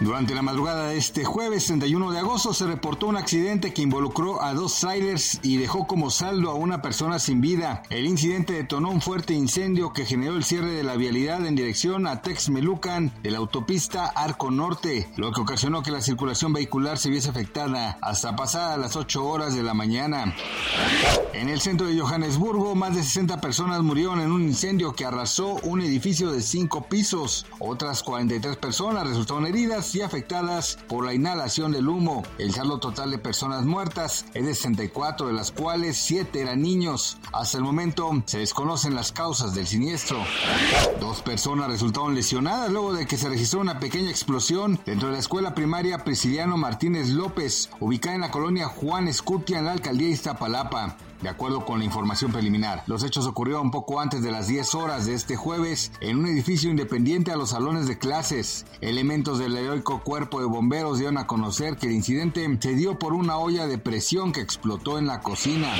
Durante la madrugada de este jueves 31 de agosto se reportó un accidente que involucró a dos trailers y dejó como saldo a una persona sin vida. El incidente detonó un fuerte incendio que generó el cierre de la vialidad en dirección a Texmelucan de la autopista Arco Norte, lo que ocasionó que la circulación vehicular se viese afectada hasta pasadas las 8 horas de la mañana. En el centro de Johannesburgo, más de 60 personas murieron en un incendio que arrasó un edificio de 5 pisos. Otras 43 personas resultaron heridas y afectadas por la inhalación del humo. El saldo total de personas muertas es de 64, de las cuales 7 eran niños. Hasta el momento se desconocen las causas del siniestro. Dos personas resultaron lesionadas luego de que se registró una pequeña explosión dentro de la escuela primaria Prisciliano Martínez López, ubicada en la colonia Juan Escutia en la alcaldía de Iztapalapa. De acuerdo con la información preliminar, los hechos ocurrieron poco antes de las 10 horas de este jueves en un edificio independiente a los salones de clases. Elementos del heroico cuerpo de bomberos dieron a conocer que el incidente se dio por una olla de presión que explotó en la cocina.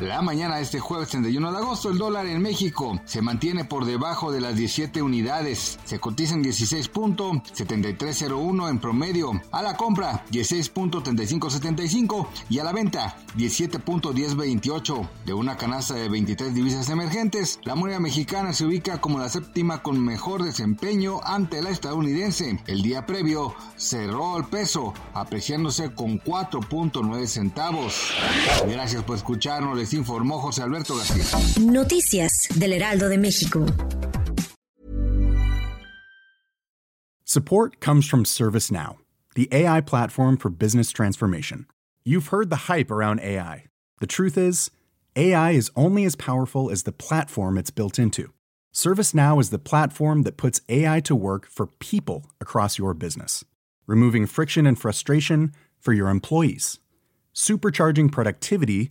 La mañana de este jueves 31 de agosto, el dólar en México se mantiene por debajo de las 17 unidades. Se cotiza en 16.7301 en promedio. A la compra, 16.3575 y a la venta, 17.1028. De una canasta de 23 divisas emergentes, la moneda mexicana se ubica como la séptima con mejor desempeño ante la estadounidense. El día previo cerró el peso, apreciándose con 4.9 centavos. Gracias por escucharnos les informó José Alberto García. Noticias del Heraldo de México. Support comes from ServiceNow, the AI platform for business transformation. You've heard the hype around AI. The truth is, AI is only as powerful as the platform it's built into. ServiceNow is the platform that puts AI to work for people across your business, removing friction and frustration for your employees, supercharging productivity